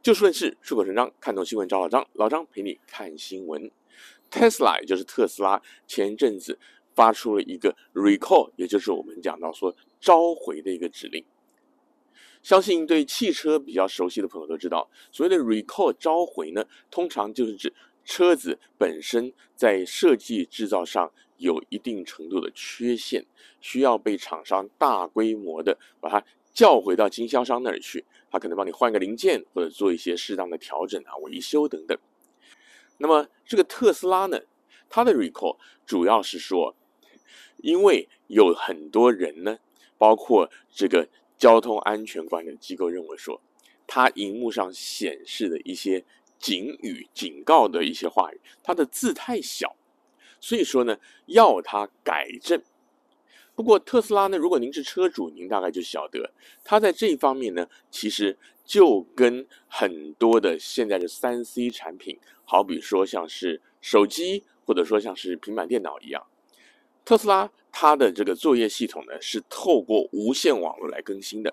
就事论事，出口成章，看懂新闻找老张，老张陪你看新闻。Tesla 就是特斯拉，前阵子发出了一个 recall，也就是我们讲到说召回的一个指令。相信对汽车比较熟悉的朋友都知道，所谓的 recall 召回呢，通常就是指车子本身在设计制造上有一定程度的缺陷，需要被厂商大规模的把它叫回到经销商那里去，他可能帮你换个零件，或者做一些适当的调整啊、维修等等。那么这个特斯拉呢，它的 recall 主要是说，因为有很多人呢，包括这个。交通安全管理机构认为说，它荧幕上显示的一些警语、警告的一些话语，它的字太小，所以说呢，要它改正。不过特斯拉呢，如果您是车主，您大概就晓得，它在这一方面呢，其实就跟很多的现在的三 C 产品，好比说像是手机，或者说像是平板电脑一样。特斯拉它的这个作业系统呢，是透过无线网络来更新的，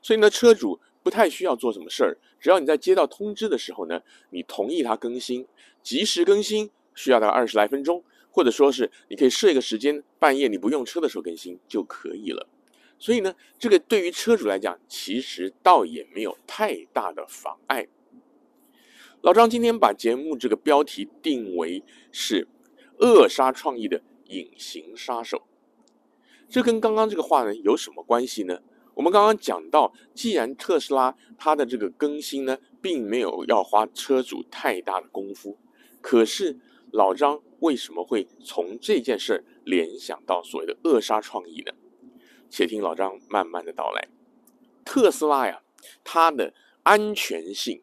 所以呢，车主不太需要做什么事儿，只要你在接到通知的时候呢，你同意它更新，及时更新，需要大概二十来分钟，或者说是你可以设一个时间，半夜你不用车的时候更新就可以了。所以呢，这个对于车主来讲，其实倒也没有太大的妨碍。老张今天把节目这个标题定为是扼杀创意的。隐形杀手，这跟刚刚这个话呢有什么关系呢？我们刚刚讲到，既然特斯拉它的这个更新呢，并没有要花车主太大的功夫，可是老张为什么会从这件事联想到所谓的扼杀创意呢？且听老张慢慢的道来。特斯拉呀，它的安全性，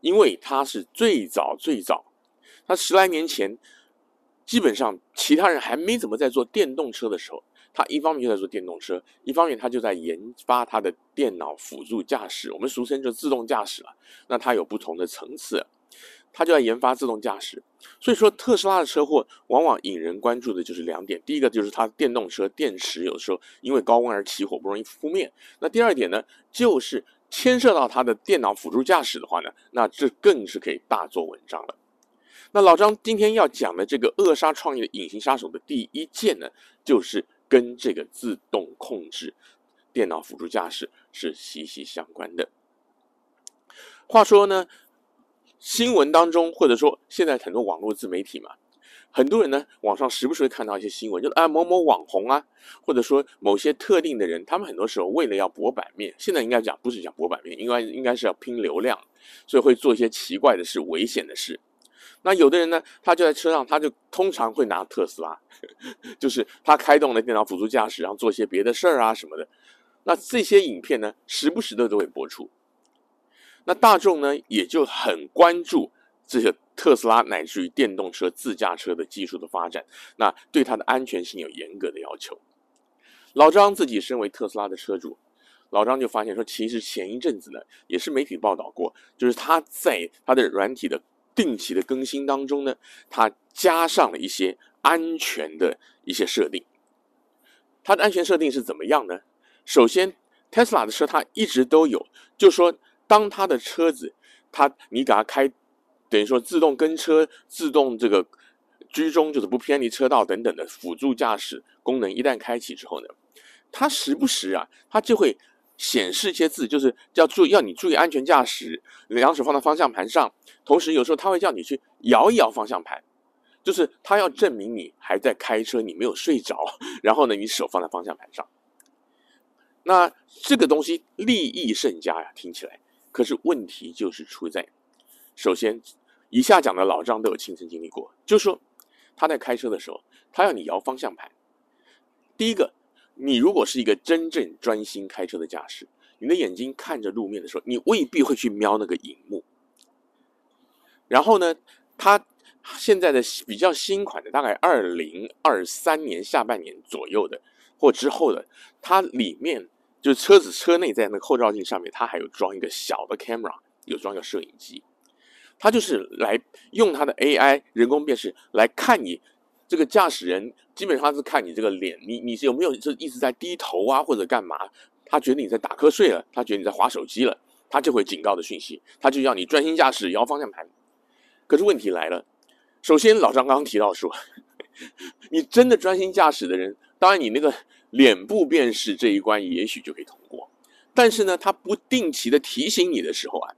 因为它是最早最早，它十来年前。基本上，其他人还没怎么在做电动车的时候，他一方面就在做电动车，一方面他就在研发他的电脑辅助驾驶，我们俗称就自动驾驶了。那它有不同的层次，他就在研发自动驾驶。所以说，特斯拉的车祸往往引人关注的就是两点：第一个就是它电动车电池有时候因为高温而起火，不容易扑灭；那第二点呢，就是牵涉到它的电脑辅助驾驶的话呢，那这更是可以大做文章了。那老张今天要讲的这个扼杀创意的隐形杀手的第一件呢，就是跟这个自动控制、电脑辅助驾驶是息息相关的。话说呢，新闻当中或者说现在很多网络自媒体嘛，很多人呢网上时不时会看到一些新闻，就是啊某某网红啊，或者说某些特定的人，他们很多时候为了要博版面，现在应该讲不是讲博版面，应该应该是要拼流量，所以会做一些奇怪的事、危险的事。那有的人呢，他就在车上，他就通常会拿特斯拉，就是他开动了电脑辅助驾驶，然后做些别的事儿啊什么的。那这些影片呢，时不时的都会播出。那大众呢，也就很关注这些特斯拉乃至于电动车、自驾车的技术的发展，那对它的安全性有严格的要求。老张自己身为特斯拉的车主，老张就发现说，其实前一阵子呢，也是媒体报道过，就是他在他的软体的。定期的更新当中呢，它加上了一些安全的一些设定。它的安全设定是怎么样呢？首先，Tesla 的车它一直都有，就说，当他的车子，它你给它开，等于说自动跟车、自动这个居中，就是不偏离车道等等的辅助驾驶功能，一旦开启之后呢，它时不时啊，它就会。显示一些字，就是要注意，要你注意安全驾驶，两手放在方向盘上。同时，有时候他会叫你去摇一摇方向盘，就是他要证明你还在开车，你没有睡着。然后呢，你手放在方向盘上。那这个东西利益甚佳呀，听起来。可是问题就是出在，首先，以下讲的老张都有亲身经历过，就说他在开车的时候，他要你摇方向盘。第一个。你如果是一个真正专心开车的驾驶，你的眼睛看着路面的时候，你未必会去瞄那个荧幕。然后呢，它现在的比较新款的，大概二零二三年下半年左右的或之后的，它里面就是车子车内在那个后照镜上面，它还有装一个小的 camera，有装一个摄影机，它就是来用它的 AI 人工辨识来看你。这个驾驶人基本上是看你这个脸，你你是有没有就一直在低头啊，或者干嘛？他觉得你在打瞌睡了，他觉得你在划手机了，他就会警告的讯息，他就要你专心驾驶，摇方向盘。可是问题来了，首先老张刚刚提到说，你真的专心驾驶的人，当然你那个脸部辨识这一关也许就可以通过，但是呢，它不定期的提醒你的时候啊，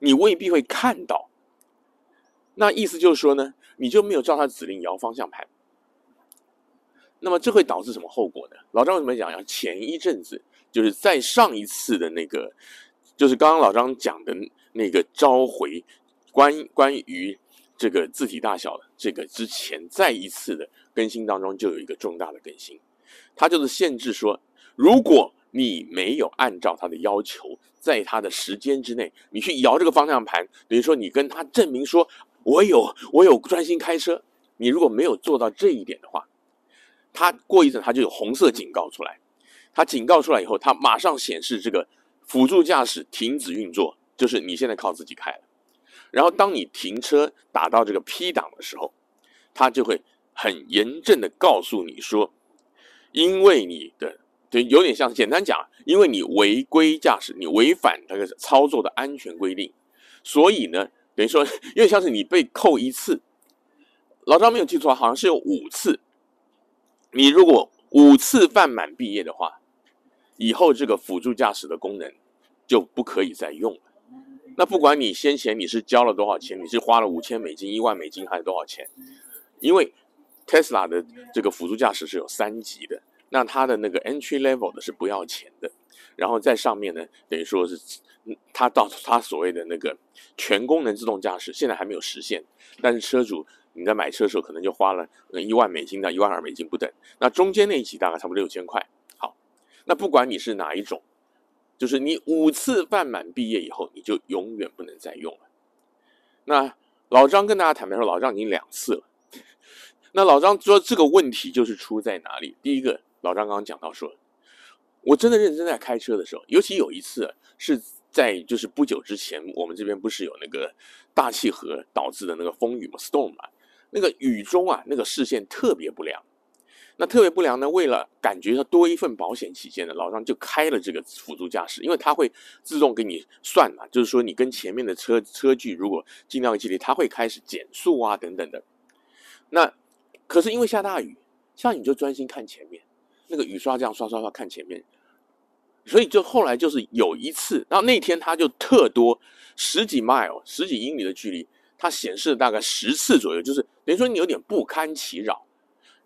你未必会看到。那意思就是说呢，你就没有照他指令摇方向盘。那么这会导致什么后果呢？老张为什么讲？要前一阵子，就是在上一次的那个，就是刚刚老张讲的那个召回关关于这个字体大小的这个之前，再一次的更新当中，就有一个重大的更新，它就是限制说，如果你没有按照他的要求，在他的时间之内，你去摇这个方向盘，等于说你跟他证明说，我有我有专心开车，你如果没有做到这一点的话。它过一阵，它就有红色警告出来。它警告出来以后，它马上显示这个辅助驾驶停止运作，就是你现在靠自己开了。然后当你停车打到这个 P 档的时候，它就会很严正的告诉你说，因为你的对，有点像简单讲，因为你违规驾驶，你违反那个操作的安全规定，所以呢，等于说有点像是你被扣一次。老张没有记错，好像是有五次。你如果五次犯满毕业的话，以后这个辅助驾驶的功能就不可以再用了。那不管你先前你是交了多少钱，你是花了五千美金、一万美金还是多少钱，因为 Tesla 的这个辅助驾驶是有三级的，那它的那个 entry level 的是不要钱的，然后在上面呢，等于说是它到它所谓的那个全功能自动驾驶，现在还没有实现，但是车主。你在买车的时候，可能就花了一万美金到一万二美金不等。那中间那一期大概差不多六千块。好，那不管你是哪一种，就是你五次犯满毕业以后，你就永远不能再用了。那老张跟大家坦白说，老张已经两次了。那老张说这个问题就是出在哪里？第一个，老张刚刚讲到说，我真的认真在开车的时候，尤其有一次是在就是不久之前，我们这边不是有那个大气核导致的那个风雨嘛，storm 嘛。那个雨中啊，那个视线特别不良。那特别不良呢，为了感觉它多一份保险起见呢，老张就开了这个辅助驾驶，因为它会自动给你算嘛，就是说你跟前面的车车距如果尽量距离，它会开始减速啊等等的。那可是因为下大雨，下雨你就专心看前面，那个雨刷这样刷刷刷看前面，所以就后来就是有一次，然后那天他就特多十几 mile 十几英里的距离。它显示了大概十次左右，就是等于说你有点不堪其扰。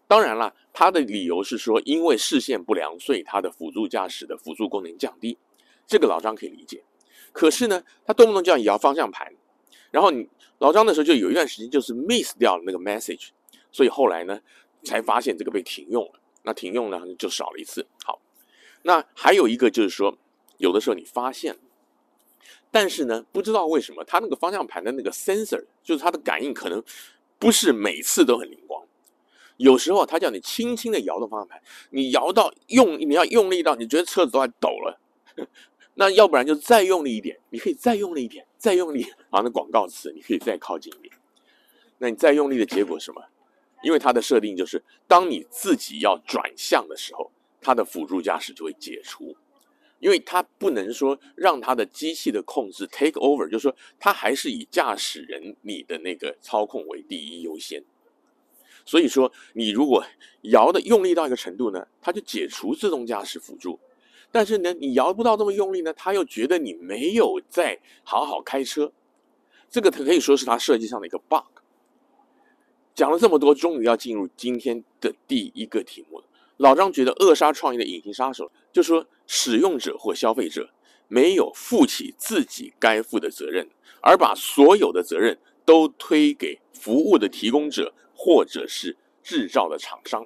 当然了，他的理由是说，因为视线不良，所以它的辅助驾驶的辅助功能降低。这个老张可以理解。可是呢，他动不动就要摇方向盘，然后你老张的时候就有一段时间就是 miss 掉了那个 message，所以后来呢才发现这个被停用了。那停用呢就少了一次。好，那还有一个就是说，有的时候你发现。但是呢，不知道为什么，它那个方向盘的那个 sensor，就是它的感应，可能不是每次都很灵光。有时候它叫你轻轻的摇动方向盘，你摇到用，你要用力到你觉得车子都快抖了。那要不然就再用力一点，你可以再用力一点，再用力。啊，那广告词，你可以再靠近一点。那你再用力的结果是什么？因为它的设定就是，当你自己要转向的时候，它的辅助驾驶就会解除。因为它不能说让它的机器的控制 take over，就是说它还是以驾驶人你的那个操控为第一优先。所以说你如果摇的用力到一个程度呢，它就解除自动驾驶辅助。但是呢，你摇不到这么用力呢，它又觉得你没有在好好开车。这个可以说是它设计上的一个 bug。讲了这么多，终于要进入今天的第一个题目了。老张觉得扼杀创意的隐形杀手，就说使用者或消费者没有负起自己该负的责任，而把所有的责任都推给服务的提供者或者是制造的厂商。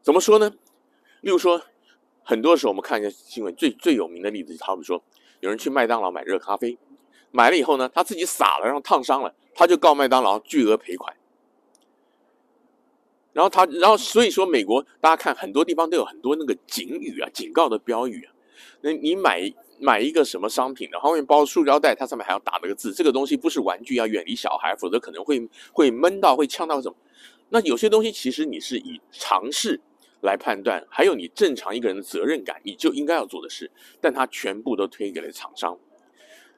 怎么说呢？例如说，很多时候我们看一下新闻，最最有名的例子，好比说，有人去麦当劳买热咖啡，买了以后呢，他自己洒了，然后烫伤了，他就告麦当劳巨额赔款。然后他，然后所以说，美国大家看很多地方都有很多那个警语啊、警告的标语啊。那你买买一个什么商品的，后面包塑料袋，它上面还要打那个字，这个东西不是玩具，要远离小孩，否则可能会会闷到、会呛到什么。那有些东西其实你是以常识来判断，还有你正常一个人的责任感，你就应该要做的事，但他全部都推给了厂商。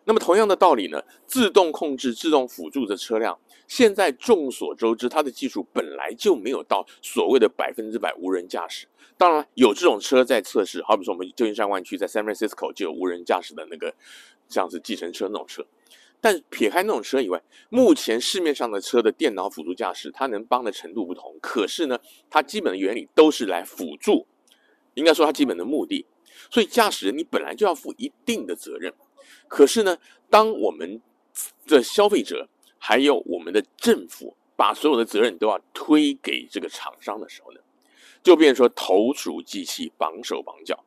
那么同样的道理呢，自动控制、自动辅助的车辆，现在众所周知，它的技术本来就没有到所谓的百分之百无人驾驶。当然有这种车在测试，好比说我们旧金山湾区在 San Francisco 就有无人驾驶的那个像是计程车那种车。但撇开那种车以外，目前市面上的车的电脑辅助驾驶，它能帮的程度不同。可是呢，它基本的原理都是来辅助，应该说它基本的目的。所以驾驶人你本来就要负一定的责任。可是呢，当我们的消费者还有我们的政府把所有的责任都要推给这个厂商的时候呢，就变成说投鼠忌器，绑手绑脚。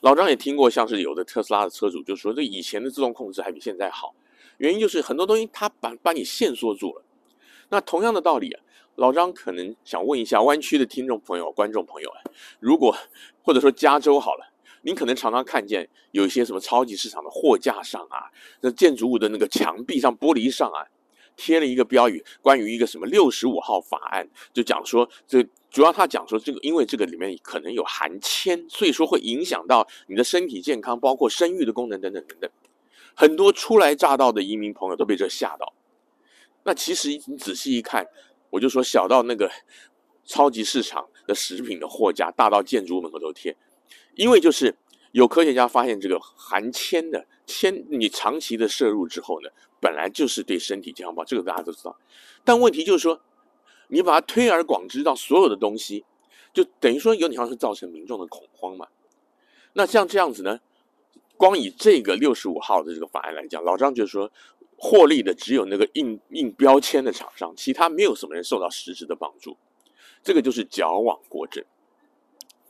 老张也听过，像是有的特斯拉的车主就说，这以前的自动控制还比现在好，原因就是很多东西它把把你限缩住了。那同样的道理啊，老张可能想问一下湾区的听众朋友、观众朋友啊，如果或者说加州好了。您可能常常看见有一些什么超级市场的货架上啊，那建筑物的那个墙壁上、玻璃上啊，贴了一个标语，关于一个什么六十五号法案，就讲说这主要他讲说这个，因为这个里面可能有含铅，所以说会影响到你的身体健康，包括生育的功能等等等等。很多初来乍到的移民朋友都被这吓到。那其实你仔细一看，我就说小到那个超级市场的食品的货架，大到建筑物门口都贴。因为就是有科学家发现，这个含铅的铅，你长期的摄入之后呢，本来就是对身体健康不好，这个大家都知道。但问题就是说，你把它推而广之到所有的东西，就等于说有点像是造成民众的恐慌嘛。那像这样子呢，光以这个六十五号的这个法案来讲，老张就是说，获利的只有那个印印标签的厂商，其他没有什么人受到实质的帮助。这个就是矫枉过正。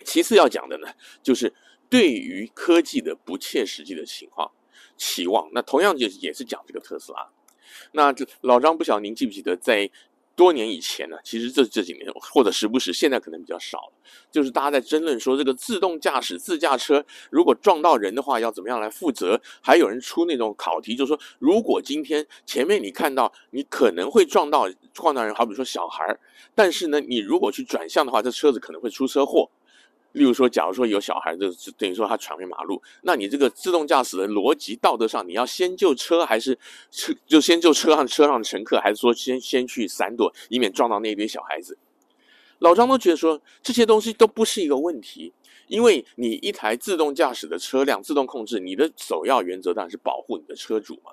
其次要讲的呢，就是对于科技的不切实际的情况期望。那同样就也是讲这个特斯拉。那这老张不晓得您记不记得，在多年以前呢，其实这这几年或者时不时，现在可能比较少了，就是大家在争论说，这个自动驾驶自驾车如果撞到人的话，要怎么样来负责？还有人出那种考题，就是说，如果今天前面你看到你可能会撞到撞到人，好比说小孩儿，但是呢，你如果去转向的话，这车子可能会出车祸。例如说，假如说有小孩子，就等于说他闯进马路，那你这个自动驾驶的逻辑道德上，你要先救车，还是车就先救车上车上的乘客，还是说先先去闪躲，以免撞到那一堆小孩子？老张都觉得说这些东西都不是一个问题，因为你一台自动驾驶的车辆自动控制，你的首要原则当然是保护你的车主嘛，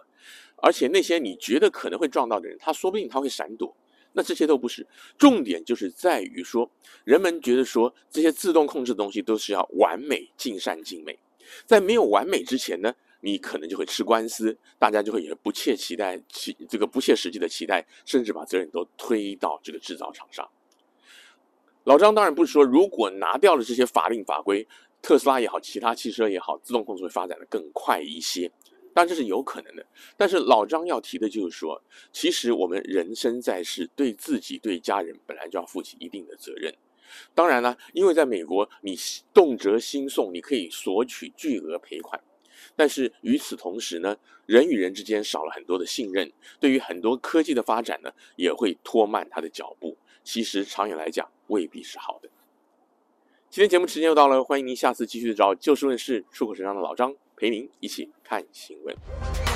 而且那些你觉得可能会撞到的人，他说不定他会闪躲。那这些都不是重点，就是在于说，人们觉得说这些自动控制的东西都是要完美、尽善尽美，在没有完美之前呢，你可能就会吃官司，大家就会有不切期待、期这个不切实际的期待，甚至把责任都推到这个制造厂商。老张当然不是说，如果拿掉了这些法令法规，特斯拉也好，其他汽车也好，自动控制会发展的更快一些。当然这是有可能的，但是老张要提的就是说，其实我们人生在世，对自己、对家人本来就要负起一定的责任。当然了，因为在美国，你动辄兴讼，你可以索取巨额赔款，但是与此同时呢，人与人之间少了很多的信任，对于很多科技的发展呢，也会拖慢它的脚步。其实长远来讲，未必是好的。今天节目时间又到了，欢迎您下次继续找就事论事、出口成章的老张。陪您一起看新闻。